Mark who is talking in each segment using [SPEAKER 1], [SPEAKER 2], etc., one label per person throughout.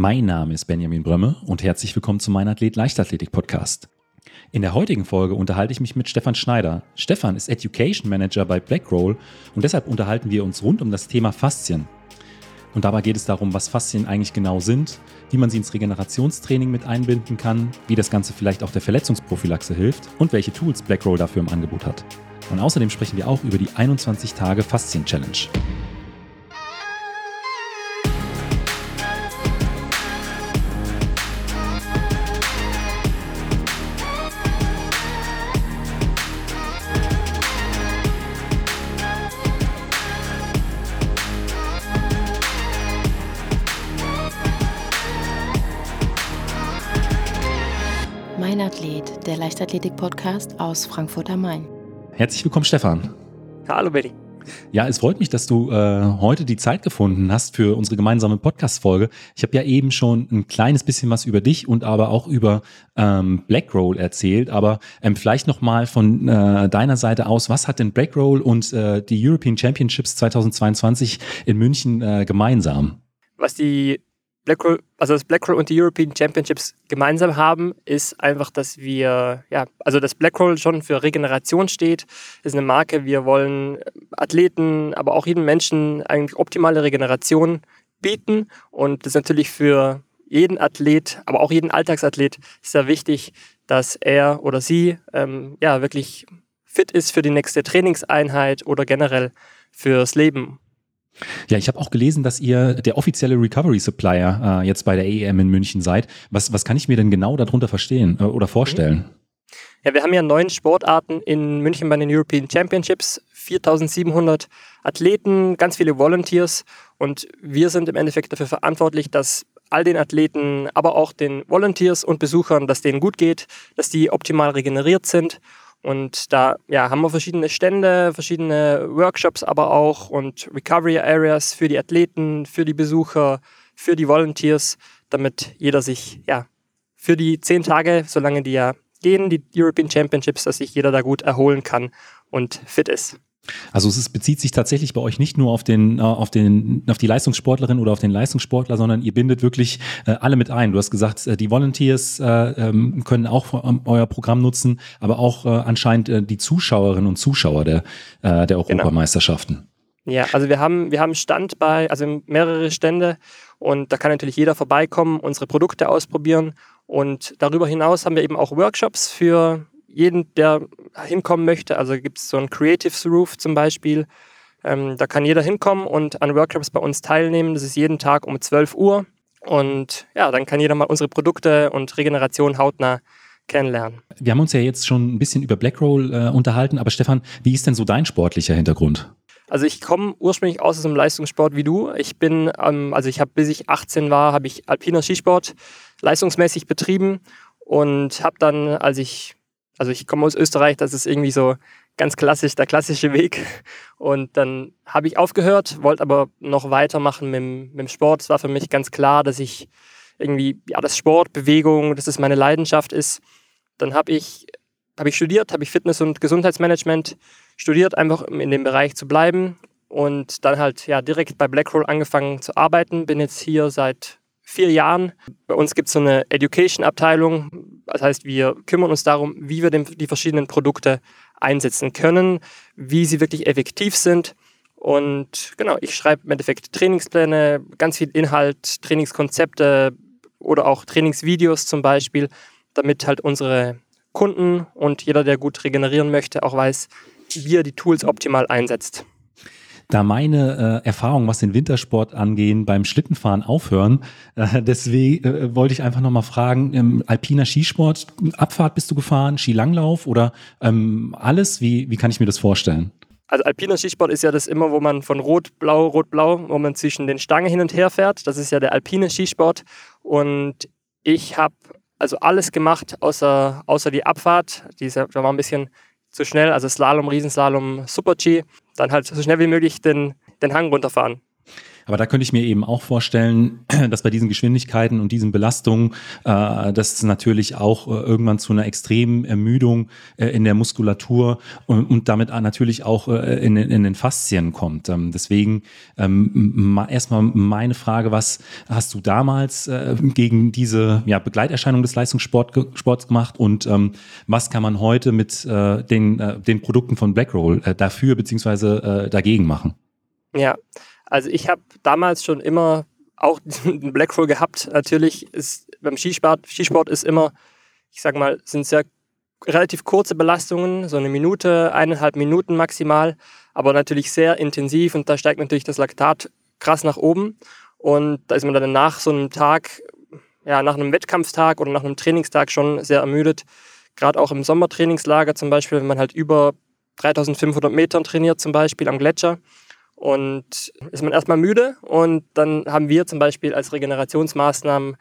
[SPEAKER 1] Mein Name ist Benjamin Brömme und herzlich willkommen zu meinem Athlet Leichtathletik Podcast. In der heutigen Folge unterhalte ich mich mit Stefan Schneider. Stefan ist Education Manager bei Blackroll und deshalb unterhalten wir uns rund um das Thema Faszien. Und dabei geht es darum, was Faszien eigentlich genau sind, wie man sie ins Regenerationstraining mit einbinden kann, wie das Ganze vielleicht auch der Verletzungsprophylaxe hilft und welche Tools Blackroll dafür im Angebot hat. Und außerdem sprechen wir auch über die 21 Tage Faszien Challenge.
[SPEAKER 2] Leichtathletik-Podcast aus Frankfurt am Main.
[SPEAKER 1] Herzlich willkommen, Stefan.
[SPEAKER 3] Hallo, Benny.
[SPEAKER 1] Ja, es freut mich, dass du äh, heute die Zeit gefunden hast für unsere gemeinsame Podcast-Folge. Ich habe ja eben schon ein kleines bisschen was über dich und aber auch über ähm, Blackroll erzählt, aber ähm, vielleicht nochmal von äh, deiner Seite aus, was hat denn Blackroll und äh, die European Championships 2022 in München äh, gemeinsam?
[SPEAKER 3] Was die BlackRoll, also das BlackRoll und die European Championships gemeinsam haben, ist einfach, dass wir, ja, also das BlackRoll schon für Regeneration steht, ist eine Marke. Wir wollen Athleten, aber auch jedem Menschen eigentlich optimale Regeneration bieten und das ist natürlich für jeden Athlet, aber auch jeden Alltagsathlet sehr wichtig, dass er oder sie ähm, ja wirklich fit ist für die nächste Trainingseinheit oder generell fürs Leben.
[SPEAKER 1] Ja, ich habe auch gelesen, dass ihr der offizielle Recovery Supplier äh, jetzt bei der EM in München seid. Was, was kann ich mir denn genau darunter verstehen äh, oder vorstellen? Mhm.
[SPEAKER 3] Ja, wir haben ja neun Sportarten in München bei den European Championships, 4700 Athleten, ganz viele Volunteers und wir sind im Endeffekt dafür verantwortlich, dass all den Athleten, aber auch den Volunteers und Besuchern, dass denen gut geht, dass die optimal regeneriert sind und da ja, haben wir verschiedene Stände, verschiedene Workshops aber auch und Recovery Areas für die Athleten, für die Besucher, für die Volunteers, damit jeder sich ja für die zehn Tage, solange die ja gehen, die European Championships, dass sich jeder da gut erholen kann und fit ist.
[SPEAKER 1] Also es ist, bezieht sich tatsächlich bei euch nicht nur auf den, äh, auf den, auf die Leistungssportlerin oder auf den Leistungssportler, sondern ihr bindet wirklich äh, alle mit ein. Du hast gesagt, äh, die Volunteers äh, ähm, können auch ähm, euer Programm nutzen, aber auch äh, anscheinend die Zuschauerinnen und Zuschauer der, der genau. Europameisterschaften.
[SPEAKER 3] Genau. Ja, also wir haben, wir haben Stand bei, also mehrere Stände und da kann natürlich jeder vorbeikommen, unsere Produkte ausprobieren und darüber hinaus haben wir eben auch Workshops für jeden, der hinkommen möchte. Also gibt es so ein Creatives Roof zum Beispiel. Ähm, da kann jeder hinkommen und an Workshops bei uns teilnehmen. Das ist jeden Tag um 12 Uhr. Und ja, dann kann jeder mal unsere Produkte und Regeneration hautnah kennenlernen.
[SPEAKER 1] Wir haben uns ja jetzt schon ein bisschen über Blackroll äh, unterhalten, aber Stefan, wie ist denn so dein sportlicher Hintergrund?
[SPEAKER 3] Also ich komme ursprünglich aus dem Leistungssport wie du. Ich bin, ähm, also ich habe bis ich 18 war, habe ich alpiner Skisport leistungsmäßig betrieben und habe dann, als ich also ich komme aus Österreich, das ist irgendwie so ganz klassisch, der klassische Weg. Und dann habe ich aufgehört, wollte aber noch weitermachen mit, mit dem Sport. Es war für mich ganz klar, dass ich irgendwie, ja, das Sport, Bewegung, dass es meine Leidenschaft ist. Dann habe ich, hab ich studiert, habe ich Fitness- und Gesundheitsmanagement studiert, einfach in dem Bereich zu bleiben. Und dann halt ja direkt bei Blackroll angefangen zu arbeiten. Bin jetzt hier seit vier Jahren. Bei uns gibt es so eine Education-Abteilung. Das heißt, wir kümmern uns darum, wie wir die verschiedenen Produkte einsetzen können, wie sie wirklich effektiv sind. Und genau, ich schreibe im Endeffekt Trainingspläne, ganz viel Inhalt, Trainingskonzepte oder auch Trainingsvideos zum Beispiel, damit halt unsere Kunden und jeder, der gut regenerieren möchte, auch weiß, wie er die Tools optimal einsetzt
[SPEAKER 1] da meine äh, Erfahrungen, was den Wintersport angehen, beim Schlittenfahren aufhören. Äh, deswegen äh, wollte ich einfach nochmal fragen, ähm, alpiner Skisport, Abfahrt bist du gefahren, Skilanglauf oder ähm, alles? Wie, wie kann ich mir das vorstellen?
[SPEAKER 3] Also alpiner Skisport ist ja das immer, wo man von Rot-Blau, Rot-Blau, wo man zwischen den Stangen hin und her fährt. Das ist ja der alpine Skisport. Und ich habe also alles gemacht, außer, außer die Abfahrt. Die ist, da war ein bisschen zu schnell, also Slalom, Riesenslalom, Super-G dann halt so schnell wie möglich den, den Hang runterfahren.
[SPEAKER 1] Aber da könnte ich mir eben auch vorstellen, dass bei diesen Geschwindigkeiten und diesen Belastungen äh, das natürlich auch äh, irgendwann zu einer extremen Ermüdung äh, in der Muskulatur und, und damit natürlich auch äh, in, in den Faszien kommt. Ähm, deswegen ähm, erstmal meine Frage, was hast du damals äh, gegen diese ja, Begleiterscheinung des Leistungssports gemacht und ähm, was kann man heute mit äh, den, den Produkten von Blackroll dafür beziehungsweise dagegen machen?
[SPEAKER 3] Ja, also ich habe damals schon immer auch einen Blackroll gehabt. Natürlich ist beim Skisport, Skisport ist immer, ich sag mal, sind sehr relativ kurze Belastungen, so eine Minute, eineinhalb Minuten maximal, aber natürlich sehr intensiv und da steigt natürlich das Laktat krass nach oben. Und da ist man dann nach so einem Tag, ja, nach einem Wettkampftag oder nach einem Trainingstag schon sehr ermüdet. Gerade auch im Sommertrainingslager zum Beispiel, wenn man halt über 3500 Metern trainiert, zum Beispiel am Gletscher. Und ist man erstmal müde und dann haben wir zum Beispiel als Regenerationsmaßnahmen,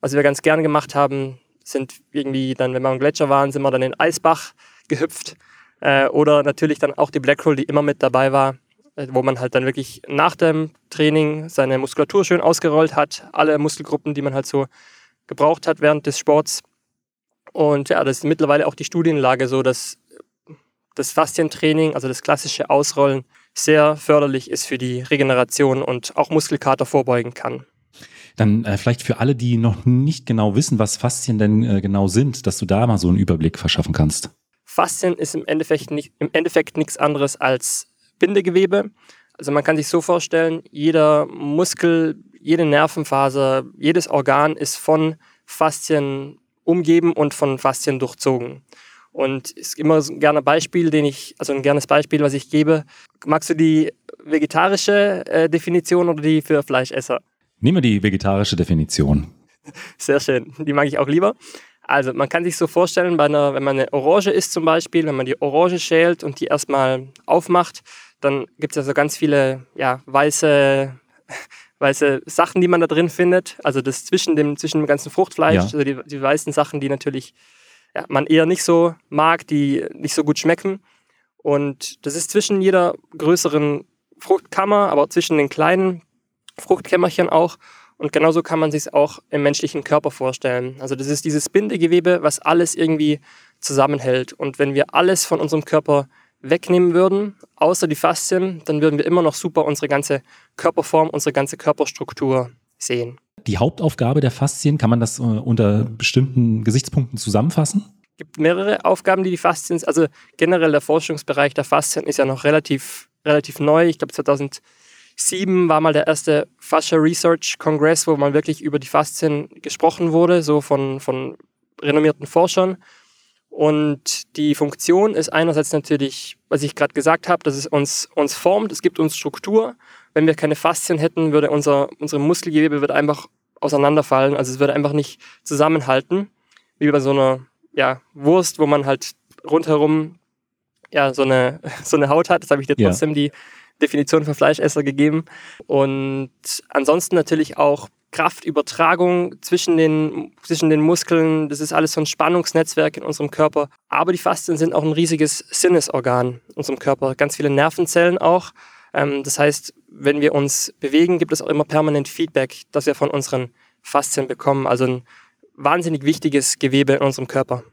[SPEAKER 3] was wir ganz gern gemacht haben, sind irgendwie dann, wenn wir am Gletscher waren, sind wir dann in den Eisbach gehüpft. Äh, oder natürlich dann auch die Blackroll, die immer mit dabei war, äh, wo man halt dann wirklich nach dem Training seine Muskulatur schön ausgerollt hat, alle Muskelgruppen, die man halt so gebraucht hat während des Sports. Und ja, das ist mittlerweile auch die Studienlage so, dass das Faszientraining, also das klassische Ausrollen, sehr förderlich ist für die Regeneration und auch Muskelkater vorbeugen kann.
[SPEAKER 1] Dann äh, vielleicht für alle, die noch nicht genau wissen, was Faszien denn äh, genau sind, dass du da mal so einen Überblick verschaffen kannst.
[SPEAKER 3] Faszien ist im Endeffekt, nicht, im Endeffekt nichts anderes als Bindegewebe. Also man kann sich so vorstellen, jeder Muskel, jede Nervenfaser, jedes Organ ist von Faszien umgeben und von Faszien durchzogen. Und ist immer so ein gerne Beispiel, den ich, also ein gernes Beispiel, was ich gebe. Magst du die vegetarische äh, Definition oder die für Fleischesser?
[SPEAKER 1] Nehmen wir die vegetarische Definition.
[SPEAKER 3] Sehr schön, die mag ich auch lieber. Also man kann sich so vorstellen, einer, wenn man eine Orange isst zum Beispiel, wenn man die Orange schält und die erstmal aufmacht, dann gibt es ja so ganz viele ja, weiße, weiße Sachen, die man da drin findet. Also das zwischen dem, zwischen dem ganzen Fruchtfleisch, ja. also die, die weißen Sachen, die natürlich ja, man eher nicht so mag, die nicht so gut schmecken. Und das ist zwischen jeder größeren Fruchtkammer, aber zwischen den kleinen Fruchtkämmerchen auch. Und genauso kann man sich es auch im menschlichen Körper vorstellen. Also das ist dieses Bindegewebe, was alles irgendwie zusammenhält. Und wenn wir alles von unserem Körper wegnehmen würden, außer die Faszien, dann würden wir immer noch super unsere ganze Körperform, unsere ganze Körperstruktur sehen.
[SPEAKER 1] Die Hauptaufgabe der Faszien, kann man das äh, unter bestimmten Gesichtspunkten zusammenfassen?
[SPEAKER 3] Es gibt mehrere Aufgaben, die die Faszien, also generell der Forschungsbereich der Faszien ist ja noch relativ, relativ neu. Ich glaube 2000 Sieben war mal der erste Fascia Research Congress, wo mal wirklich über die Faszien gesprochen wurde, so von, von renommierten Forschern. Und die Funktion ist einerseits natürlich, was ich gerade gesagt habe, dass es uns, uns formt, es gibt uns Struktur. Wenn wir keine Faszien hätten, würde unser, unsere Muskelgewebe wird einfach auseinanderfallen, also es würde einfach nicht zusammenhalten, wie bei so einer ja, Wurst, wo man halt rundherum ja, so, eine, so eine Haut hat. Das habe ich dir trotzdem ja. die Definition für Fleischesser gegeben. Und ansonsten natürlich auch Kraftübertragung zwischen den, zwischen den Muskeln. Das ist alles so ein Spannungsnetzwerk in unserem Körper. Aber die Faszien sind auch ein riesiges Sinnesorgan in unserem Körper. Ganz viele Nervenzellen auch. Ähm, das heißt, wenn wir uns bewegen, gibt es auch immer permanent Feedback, das wir von unseren Faszien bekommen. Also ein wahnsinnig wichtiges Gewebe in unserem Körper.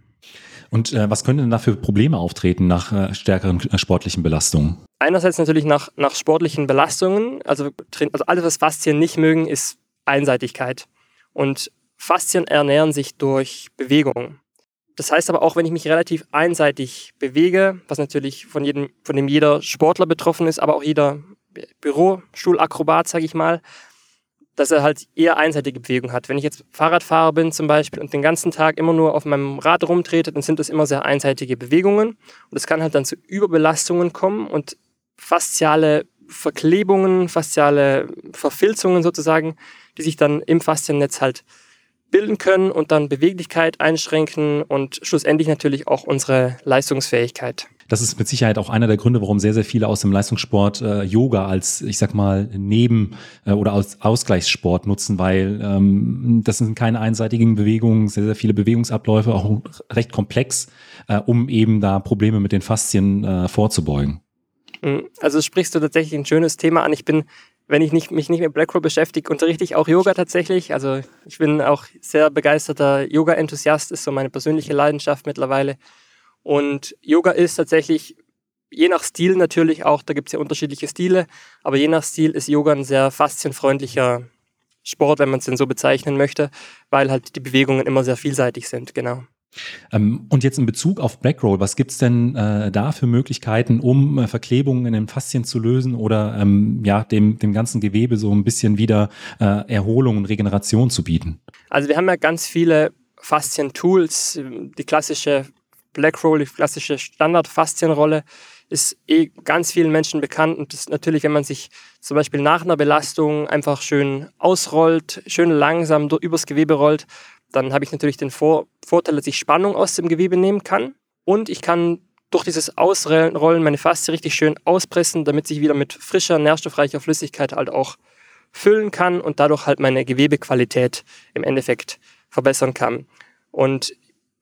[SPEAKER 1] Und äh, was können denn da für Probleme auftreten nach äh, stärkeren äh, sportlichen Belastungen?
[SPEAKER 3] Einerseits natürlich nach, nach sportlichen Belastungen. Also, also alles, was Faszien nicht mögen, ist Einseitigkeit. Und Faszien ernähren sich durch Bewegung. Das heißt aber auch, wenn ich mich relativ einseitig bewege, was natürlich von, jedem, von dem jeder Sportler betroffen ist, aber auch jeder Bürostuhlakrobat, sage ich mal, dass er halt eher einseitige Bewegung hat. Wenn ich jetzt Fahrradfahrer bin zum Beispiel und den ganzen Tag immer nur auf meinem Rad rumtrete, dann sind das immer sehr einseitige Bewegungen. Und es kann halt dann zu Überbelastungen kommen und fasziale Verklebungen, fasziale Verfilzungen sozusagen, die sich dann im Fasziennetz halt bilden können und dann Beweglichkeit einschränken und schlussendlich natürlich auch unsere Leistungsfähigkeit
[SPEAKER 1] das ist mit Sicherheit auch einer der Gründe, warum sehr, sehr viele aus dem Leistungssport äh, Yoga als, ich sag mal, Neben- äh, oder als Ausgleichssport nutzen, weil ähm, das sind keine einseitigen Bewegungen, sehr, sehr viele Bewegungsabläufe, auch recht komplex, äh, um eben da Probleme mit den Faszien äh, vorzubeugen.
[SPEAKER 3] Mhm. Also sprichst du tatsächlich ein schönes Thema an. Ich bin wenn ich nicht, mich nicht mit Blackroll beschäftige, unterrichte ich auch Yoga tatsächlich. Also ich bin auch sehr begeisterter Yoga-Enthusiast, ist so meine persönliche Leidenschaft mittlerweile. Und Yoga ist tatsächlich, je nach Stil natürlich auch, da gibt es ja unterschiedliche Stile, aber je nach Stil ist Yoga ein sehr faszienfreundlicher Sport, wenn man es denn so bezeichnen möchte, weil halt die Bewegungen immer sehr vielseitig sind, genau.
[SPEAKER 1] Ähm, und jetzt in Bezug auf Blackroll, was gibt es denn äh, da für Möglichkeiten, um äh, Verklebungen in den Faszien zu lösen oder ähm, ja, dem, dem ganzen Gewebe so ein bisschen wieder äh, Erholung und Regeneration zu bieten?
[SPEAKER 3] Also wir haben ja ganz viele Faszien-Tools. Die klassische Blackroll, die klassische Standard-Faszienrolle ist eh ganz vielen Menschen bekannt und das ist natürlich, wenn man sich zum Beispiel nach einer Belastung einfach schön ausrollt, schön langsam übers Gewebe rollt, dann habe ich natürlich den Vor Vorteil, dass ich Spannung aus dem Gewebe nehmen kann und ich kann durch dieses Ausrollen meine Faszie richtig schön auspressen, damit sich wieder mit frischer, nährstoffreicher Flüssigkeit halt auch füllen kann und dadurch halt meine Gewebequalität im Endeffekt verbessern kann. Und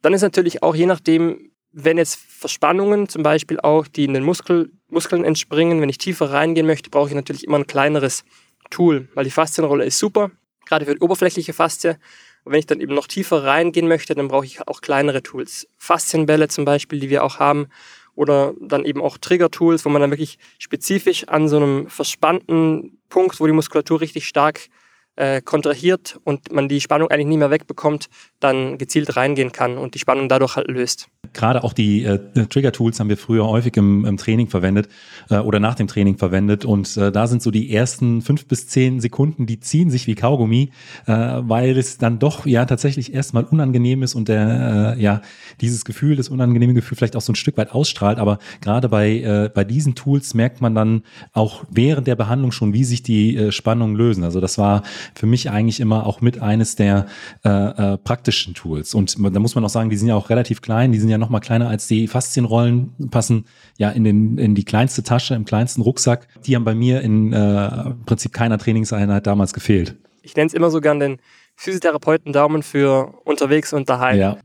[SPEAKER 3] dann ist natürlich auch je nachdem, wenn jetzt Verspannungen zum Beispiel auch, die in den Muskel, Muskeln entspringen, wenn ich tiefer reingehen möchte, brauche ich natürlich immer ein kleineres Tool, weil die Faszienrolle ist super, gerade für die oberflächliche Faszie. Und wenn ich dann eben noch tiefer reingehen möchte, dann brauche ich auch kleinere Tools. Faszienbälle zum Beispiel, die wir auch haben, oder dann eben auch Trigger-Tools, wo man dann wirklich spezifisch an so einem verspannten Punkt, wo die Muskulatur richtig stark äh, kontrahiert und man die Spannung eigentlich nie mehr wegbekommt, dann gezielt reingehen kann und die Spannung dadurch halt löst.
[SPEAKER 1] Gerade auch die äh, Trigger-Tools haben wir früher häufig im, im Training verwendet äh, oder nach dem Training verwendet und äh, da sind so die ersten fünf bis zehn Sekunden, die ziehen sich wie Kaugummi, äh, weil es dann doch ja tatsächlich erstmal unangenehm ist und der äh, ja dieses Gefühl, das unangenehme Gefühl vielleicht auch so ein Stück weit ausstrahlt. Aber gerade bei äh, bei diesen Tools merkt man dann auch während der Behandlung schon, wie sich die äh, Spannungen lösen. Also das war für mich eigentlich immer auch mit eines der äh, äh, praktischen Tools. Und da muss man auch sagen, die sind ja auch relativ klein, die sind ja noch mal kleiner als die Faszienrollen, passen ja in, den, in die kleinste Tasche, im kleinsten Rucksack. Die haben bei mir in äh, Prinzip keiner Trainingseinheit damals gefehlt.
[SPEAKER 3] Ich nenne es immer so gern den Physiotherapeuten Daumen für unterwegs und daheim.
[SPEAKER 1] Ja,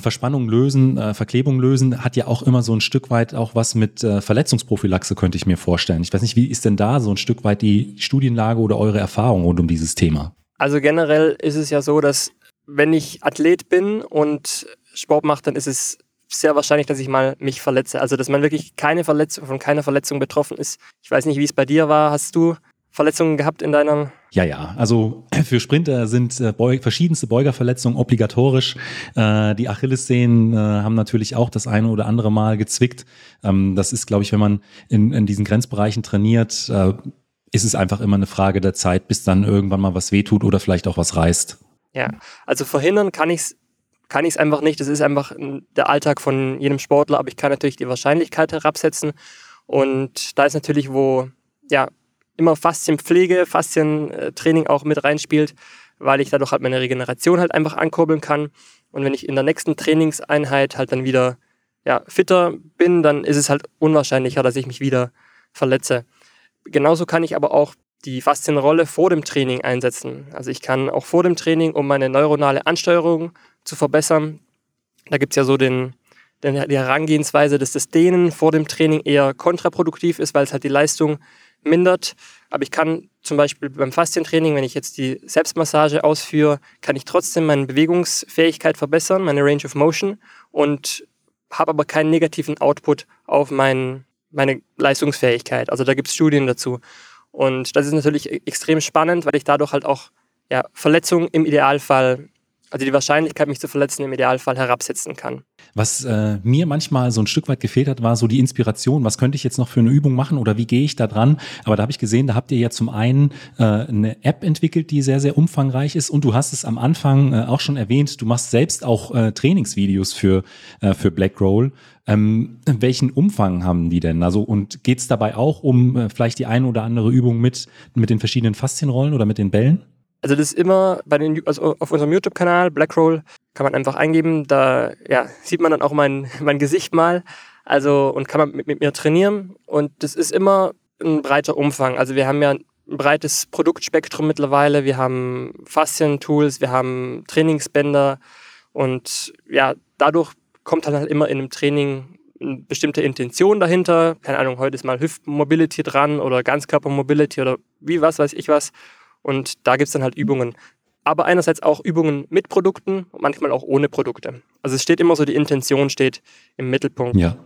[SPEAKER 1] Verspannung lösen, äh, Verklebung lösen hat ja auch immer so ein Stück weit auch was mit äh, Verletzungsprophylaxe, könnte ich mir vorstellen. Ich weiß nicht, wie ist denn da so ein Stück weit die Studienlage oder eure Erfahrung rund um dieses Thema?
[SPEAKER 3] Also generell ist es ja so, dass wenn ich Athlet bin und Sport mache, dann ist es sehr wahrscheinlich, dass ich mal mich verletze. Also dass man wirklich keine Verletzung, von keiner Verletzung betroffen ist. Ich weiß nicht, wie es bei dir war. Hast du Verletzungen gehabt in deinem?
[SPEAKER 1] Ja, ja. Also für Sprinter sind äh, Beug verschiedenste Beugerverletzungen obligatorisch. Äh, die Achillessehnen äh, haben natürlich auch das eine oder andere Mal gezwickt. Ähm, das ist, glaube ich, wenn man in, in diesen Grenzbereichen trainiert, äh, ist es einfach immer eine Frage der Zeit, bis dann irgendwann mal was wehtut oder vielleicht auch was reißt.
[SPEAKER 3] Ja, also verhindern kann ich es kann ich es einfach nicht. Das ist einfach der Alltag von jedem Sportler, aber ich kann natürlich die Wahrscheinlichkeit herabsetzen. Und da ist natürlich, wo ja, immer Faszienpflege, Faszientraining auch mit reinspielt, weil ich dadurch halt meine Regeneration halt einfach ankurbeln kann. Und wenn ich in der nächsten Trainingseinheit halt dann wieder ja, fitter bin, dann ist es halt unwahrscheinlicher, dass ich mich wieder verletze. Genauso kann ich aber auch die Faszienrolle vor dem Training einsetzen. Also ich kann auch vor dem Training, um meine neuronale Ansteuerung zu verbessern, da gibt es ja so den, den, die Herangehensweise, dass das Dehnen vor dem Training eher kontraproduktiv ist, weil es halt die Leistung mindert. Aber ich kann zum Beispiel beim Faszientraining, wenn ich jetzt die Selbstmassage ausführe, kann ich trotzdem meine Bewegungsfähigkeit verbessern, meine Range of Motion und habe aber keinen negativen Output auf mein, meine Leistungsfähigkeit. Also da gibt es Studien dazu. Und das ist natürlich e-, extrem spannend, weil ich dadurch halt auch ja, Verletzungen im Idealfall also die Wahrscheinlichkeit, mich zu verletzen, im Idealfall herabsetzen kann.
[SPEAKER 1] Was äh, mir manchmal so ein Stück weit gefehlt hat, war so die Inspiration. Was könnte ich jetzt noch für eine Übung machen oder wie gehe ich da dran? Aber da habe ich gesehen, da habt ihr ja zum einen äh, eine App entwickelt, die sehr, sehr umfangreich ist und du hast es am Anfang äh, auch schon erwähnt, du machst selbst auch äh, Trainingsvideos für, äh, für Blackroll. Ähm, welchen Umfang haben die denn? Also und geht es dabei auch um äh, vielleicht die eine oder andere Übung mit, mit den verschiedenen Faszienrollen oder mit den Bällen?
[SPEAKER 3] Also das ist immer bei den, also auf unserem YouTube-Kanal Blackroll kann man einfach eingeben. Da ja, sieht man dann auch mein, mein Gesicht mal. Also und kann man mit, mit mir trainieren. Und das ist immer ein breiter Umfang. Also wir haben ja ein breites Produktspektrum mittlerweile. Wir haben Faszien-Tools, wir haben Trainingsbänder und ja, dadurch kommt dann halt immer in einem Training eine bestimmte Intention dahinter. Keine Ahnung, heute ist mal Hüftmobility dran oder Ganzkörpermobility oder wie was weiß ich was. Und da gibt es dann halt Übungen. Aber einerseits auch Übungen mit Produkten und manchmal auch ohne Produkte. Also es steht immer so, die Intention steht im Mittelpunkt.
[SPEAKER 1] Ja.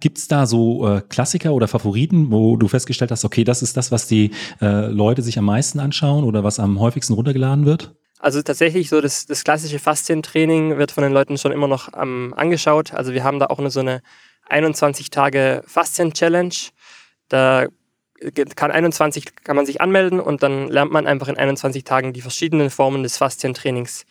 [SPEAKER 1] Gibt es da so äh, Klassiker oder Favoriten, wo du festgestellt hast, okay, das ist das, was die äh, Leute sich am meisten anschauen oder was am häufigsten runtergeladen wird?
[SPEAKER 3] Also tatsächlich so das, das klassische Faszientraining wird von den Leuten schon immer noch ähm, angeschaut. Also wir haben da auch eine, so eine 21 Tage Faszien-Challenge. Da kann 21 kann man sich anmelden und dann lernt man einfach in 21 Tagen die verschiedenen Formen des Faszientrainings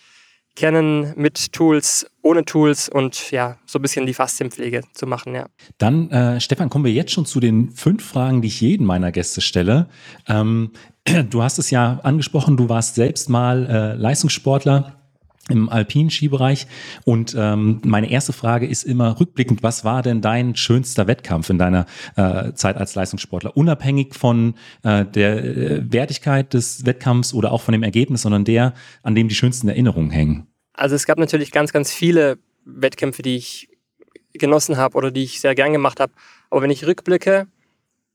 [SPEAKER 3] kennen mit Tools, ohne Tools und ja, so ein bisschen die Faszienpflege zu machen, ja.
[SPEAKER 1] Dann, äh, Stefan, kommen wir jetzt schon zu den fünf Fragen, die ich jeden meiner Gäste stelle. Ähm, du hast es ja angesprochen, du warst selbst mal äh, Leistungssportler im alpinen Skibereich. Und ähm, meine erste Frage ist immer rückblickend, was war denn dein schönster Wettkampf in deiner äh, Zeit als Leistungssportler? Unabhängig von äh, der äh, Wertigkeit des Wettkampfs oder auch von dem Ergebnis, sondern der, an dem die schönsten Erinnerungen hängen.
[SPEAKER 3] Also es gab natürlich ganz, ganz viele Wettkämpfe, die ich genossen habe oder die ich sehr gern gemacht habe. Aber wenn ich rückblicke,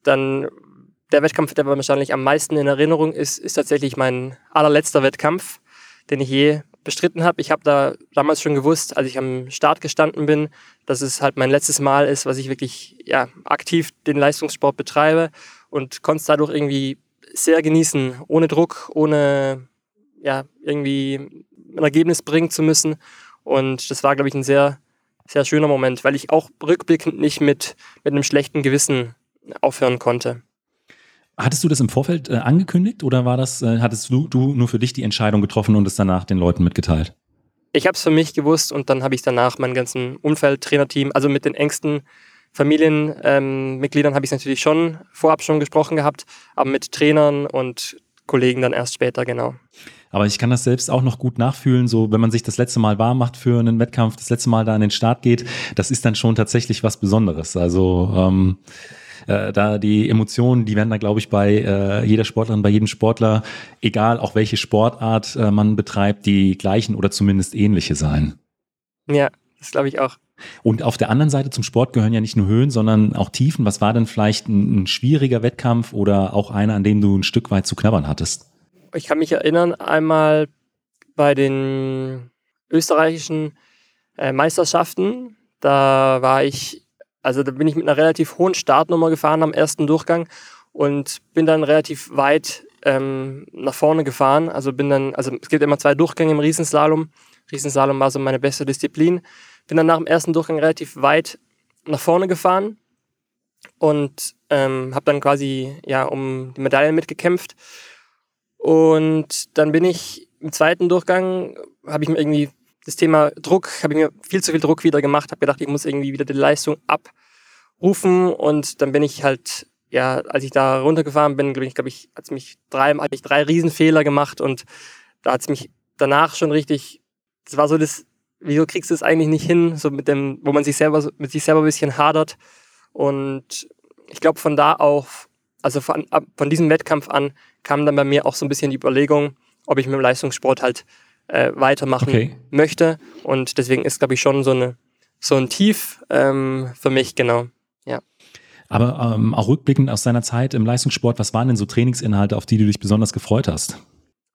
[SPEAKER 3] dann der Wettkampf, der wahrscheinlich am meisten in Erinnerung ist, ist tatsächlich mein allerletzter Wettkampf, den ich je bestritten habe. Ich habe da damals schon gewusst, als ich am Start gestanden bin, dass es halt mein letztes Mal ist, was ich wirklich ja, aktiv den Leistungssport betreibe und konnte es dadurch irgendwie sehr genießen, ohne Druck, ohne ja, irgendwie ein Ergebnis bringen zu müssen. Und das war, glaube ich, ein sehr, sehr schöner Moment, weil ich auch rückblickend nicht mit, mit einem schlechten Gewissen aufhören konnte.
[SPEAKER 1] Hattest du das im Vorfeld äh, angekündigt oder war das, äh, hattest du, du nur für dich die Entscheidung getroffen und es danach den Leuten mitgeteilt?
[SPEAKER 3] Ich habe es für mich gewusst und dann habe ich danach mein ganzen Umfeld, Trainerteam, also mit den engsten Familienmitgliedern ähm, habe ich es natürlich schon vorab schon gesprochen gehabt, aber mit Trainern und Kollegen dann erst später, genau.
[SPEAKER 1] Aber ich kann das selbst auch noch gut nachfühlen, so wenn man sich das letzte Mal warm macht für einen Wettkampf, das letzte Mal da an den Start geht, das ist dann schon tatsächlich was Besonderes. Also ähm, äh, da die Emotionen, die werden da, glaube ich, bei äh, jeder Sportlerin, bei jedem Sportler, egal auch welche Sportart äh, man betreibt, die gleichen oder zumindest ähnliche sein.
[SPEAKER 3] Ja, das glaube ich auch.
[SPEAKER 1] Und auf der anderen Seite zum Sport gehören ja nicht nur Höhen, sondern auch Tiefen. Was war denn vielleicht ein, ein schwieriger Wettkampf oder auch einer, an dem du ein Stück weit zu knabbern hattest?
[SPEAKER 3] Ich kann mich erinnern, einmal bei den österreichischen äh, Meisterschaften, da war ich also da bin ich mit einer relativ hohen Startnummer gefahren am ersten Durchgang und bin dann relativ weit ähm, nach vorne gefahren. Also bin dann, also es gibt immer zwei Durchgänge im Riesenslalom. Riesenslalom war so meine beste Disziplin. Bin dann nach dem ersten Durchgang relativ weit nach vorne gefahren und ähm, habe dann quasi ja um die Medaille mitgekämpft. Und dann bin ich im zweiten Durchgang, habe ich mir irgendwie das Thema Druck, habe ich mir viel zu viel Druck wieder gemacht, habe gedacht, ich muss irgendwie wieder die Leistung abrufen und dann bin ich halt, ja, als ich da runtergefahren bin, glaube ich, glaube ich, hat mich drei, hatte ich drei Riesenfehler gemacht und da hat es mich danach schon richtig, das war so das, wieso kriegst du es eigentlich nicht hin, so mit dem, wo man sich selber, mit sich selber ein bisschen hadert und ich glaube von da auf, also von, von diesem Wettkampf an, kam dann bei mir auch so ein bisschen die Überlegung, ob ich mit dem Leistungssport halt äh, weitermachen okay. möchte. Und deswegen ist, glaube ich, schon so, eine, so ein Tief ähm, für mich, genau. Ja.
[SPEAKER 1] Aber ähm, auch rückblickend aus deiner Zeit im Leistungssport, was waren denn so Trainingsinhalte, auf die du dich besonders gefreut hast?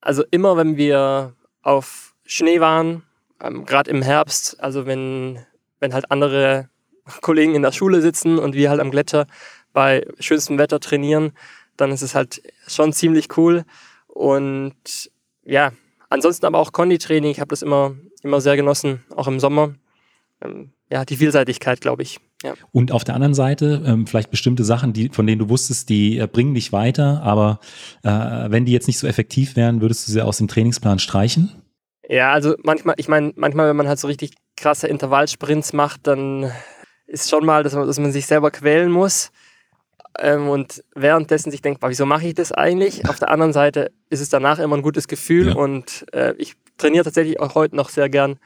[SPEAKER 3] Also immer, wenn wir auf Schnee waren, ähm, gerade im Herbst, also wenn, wenn halt andere Kollegen in der Schule sitzen und wir halt am Gletscher bei schönstem Wetter trainieren, dann ist es halt schon ziemlich cool. Und ja, Ansonsten aber auch Konditraining, ich habe das immer, immer sehr genossen, auch im Sommer. Ähm, ja, die Vielseitigkeit, glaube ich. Ja.
[SPEAKER 1] Und auf der anderen Seite ähm, vielleicht bestimmte Sachen, die, von denen du wusstest, die äh, bringen dich weiter, aber äh, wenn die jetzt nicht so effektiv wären, würdest du sie aus dem Trainingsplan streichen?
[SPEAKER 3] Ja, also manchmal, ich meine, manchmal, wenn man halt so richtig krasse Intervallsprints macht, dann ist schon mal, dass man, dass man sich selber quälen muss ähm, und währenddessen sich denkt, wieso mache ich das eigentlich? Auf der anderen Seite ist es danach immer ein gutes Gefühl ja. und äh, ich trainiere tatsächlich auch heute noch sehr gern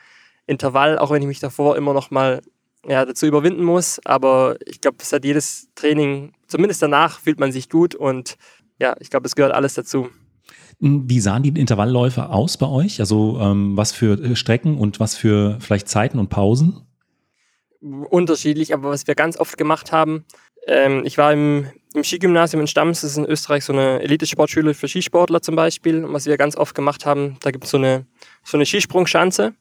[SPEAKER 3] Intervall, auch wenn ich mich davor immer noch mal ja, dazu überwinden muss. Aber ich glaube, es hat jedes Training, zumindest danach fühlt man sich gut und ja, ich glaube, es gehört alles dazu.
[SPEAKER 1] Wie sahen die Intervallläufe aus bei euch? Also ähm, was für äh, Strecken und was für vielleicht Zeiten und Pausen?
[SPEAKER 3] unterschiedlich, aber was wir ganz oft gemacht haben, ähm, ich war im, im Skigymnasium in Stams, das ist in Österreich so eine Elite-Sportschule für Skisportler zum Beispiel. Und was wir ganz oft gemacht haben, da gibt es so eine, so eine Skisprungschanze.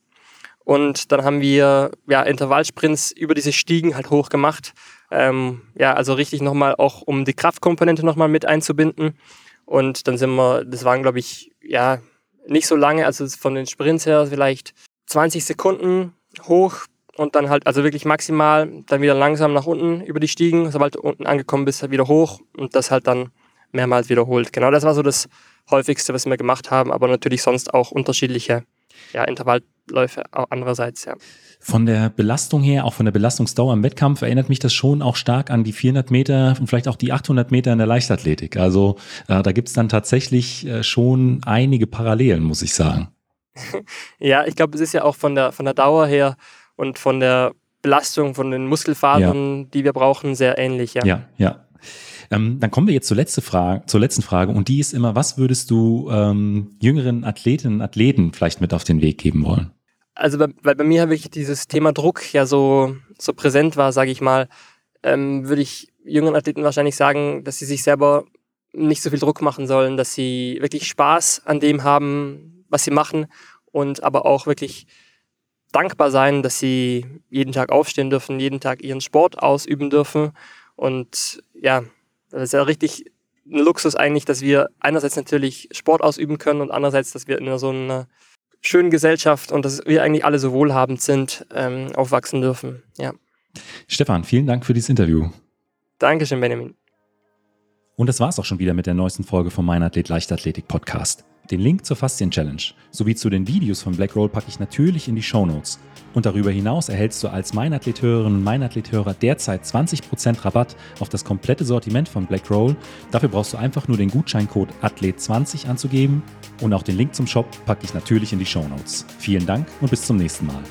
[SPEAKER 3] Und dann haben wir ja, Intervallsprints über diese Stiegen halt hoch gemacht. Ähm, ja, also richtig nochmal auch, um die Kraftkomponente nochmal mit einzubinden. Und dann sind wir, das waren glaube ich, ja, nicht so lange, also von den Sprints her vielleicht 20 Sekunden hoch und dann halt, also wirklich maximal, dann wieder langsam nach unten über die Stiegen, sobald du unten angekommen bist, halt wieder hoch und das halt dann mehrmals wiederholt. Genau, das war so das häufigste, was wir gemacht haben, aber natürlich sonst auch unterschiedliche ja, Intervallläufe andererseits, ja.
[SPEAKER 1] Von der Belastung her, auch von der Belastungsdauer im Wettkampf, erinnert mich das schon auch stark an die 400 Meter und vielleicht auch die 800 Meter in der Leichtathletik. Also äh, da gibt es dann tatsächlich äh, schon einige Parallelen, muss ich sagen.
[SPEAKER 3] ja, ich glaube, es ist ja auch von der, von der Dauer her und von der Belastung von den Muskelfasern, ja. die wir brauchen, sehr ähnlich.
[SPEAKER 1] Ja, ja. ja. Ähm, dann kommen wir jetzt zur, letzte Frage, zur letzten Frage und die ist immer, was würdest du ähm, jüngeren Athletinnen und Athleten vielleicht mit auf den Weg geben wollen?
[SPEAKER 3] Also weil bei mir wirklich dieses Thema Druck ja so, so präsent war, sage ich mal, ähm, würde ich jüngeren Athleten wahrscheinlich sagen, dass sie sich selber nicht so viel Druck machen sollen, dass sie wirklich Spaß an dem haben, was sie machen und aber auch wirklich dankbar sein, dass sie jeden Tag aufstehen dürfen, jeden Tag ihren Sport ausüben dürfen. Und ja, das ist ja richtig ein Luxus eigentlich, dass wir einerseits natürlich Sport ausüben können und andererseits, dass wir in so einer schönen Gesellschaft und dass wir eigentlich alle so wohlhabend sind, ähm, aufwachsen dürfen. Ja.
[SPEAKER 1] Stefan, vielen Dank für dieses Interview.
[SPEAKER 3] Dankeschön, Benjamin.
[SPEAKER 1] Und das war es auch schon wieder mit der neuesten Folge vom Mein Athlet Leichtathletik Podcast. Den Link zur Faszien Challenge sowie zu den Videos von Blackroll packe ich natürlich in die Show Notes. Und darüber hinaus erhältst du als Meinathlet-Hörerin und Meinathlet-Hörer derzeit 20% Rabatt auf das komplette Sortiment von Blackroll. Dafür brauchst du einfach nur den Gutscheincode ATHLET20 anzugeben und auch den Link zum Shop packe ich natürlich in die Show Notes. Vielen Dank und bis zum nächsten Mal.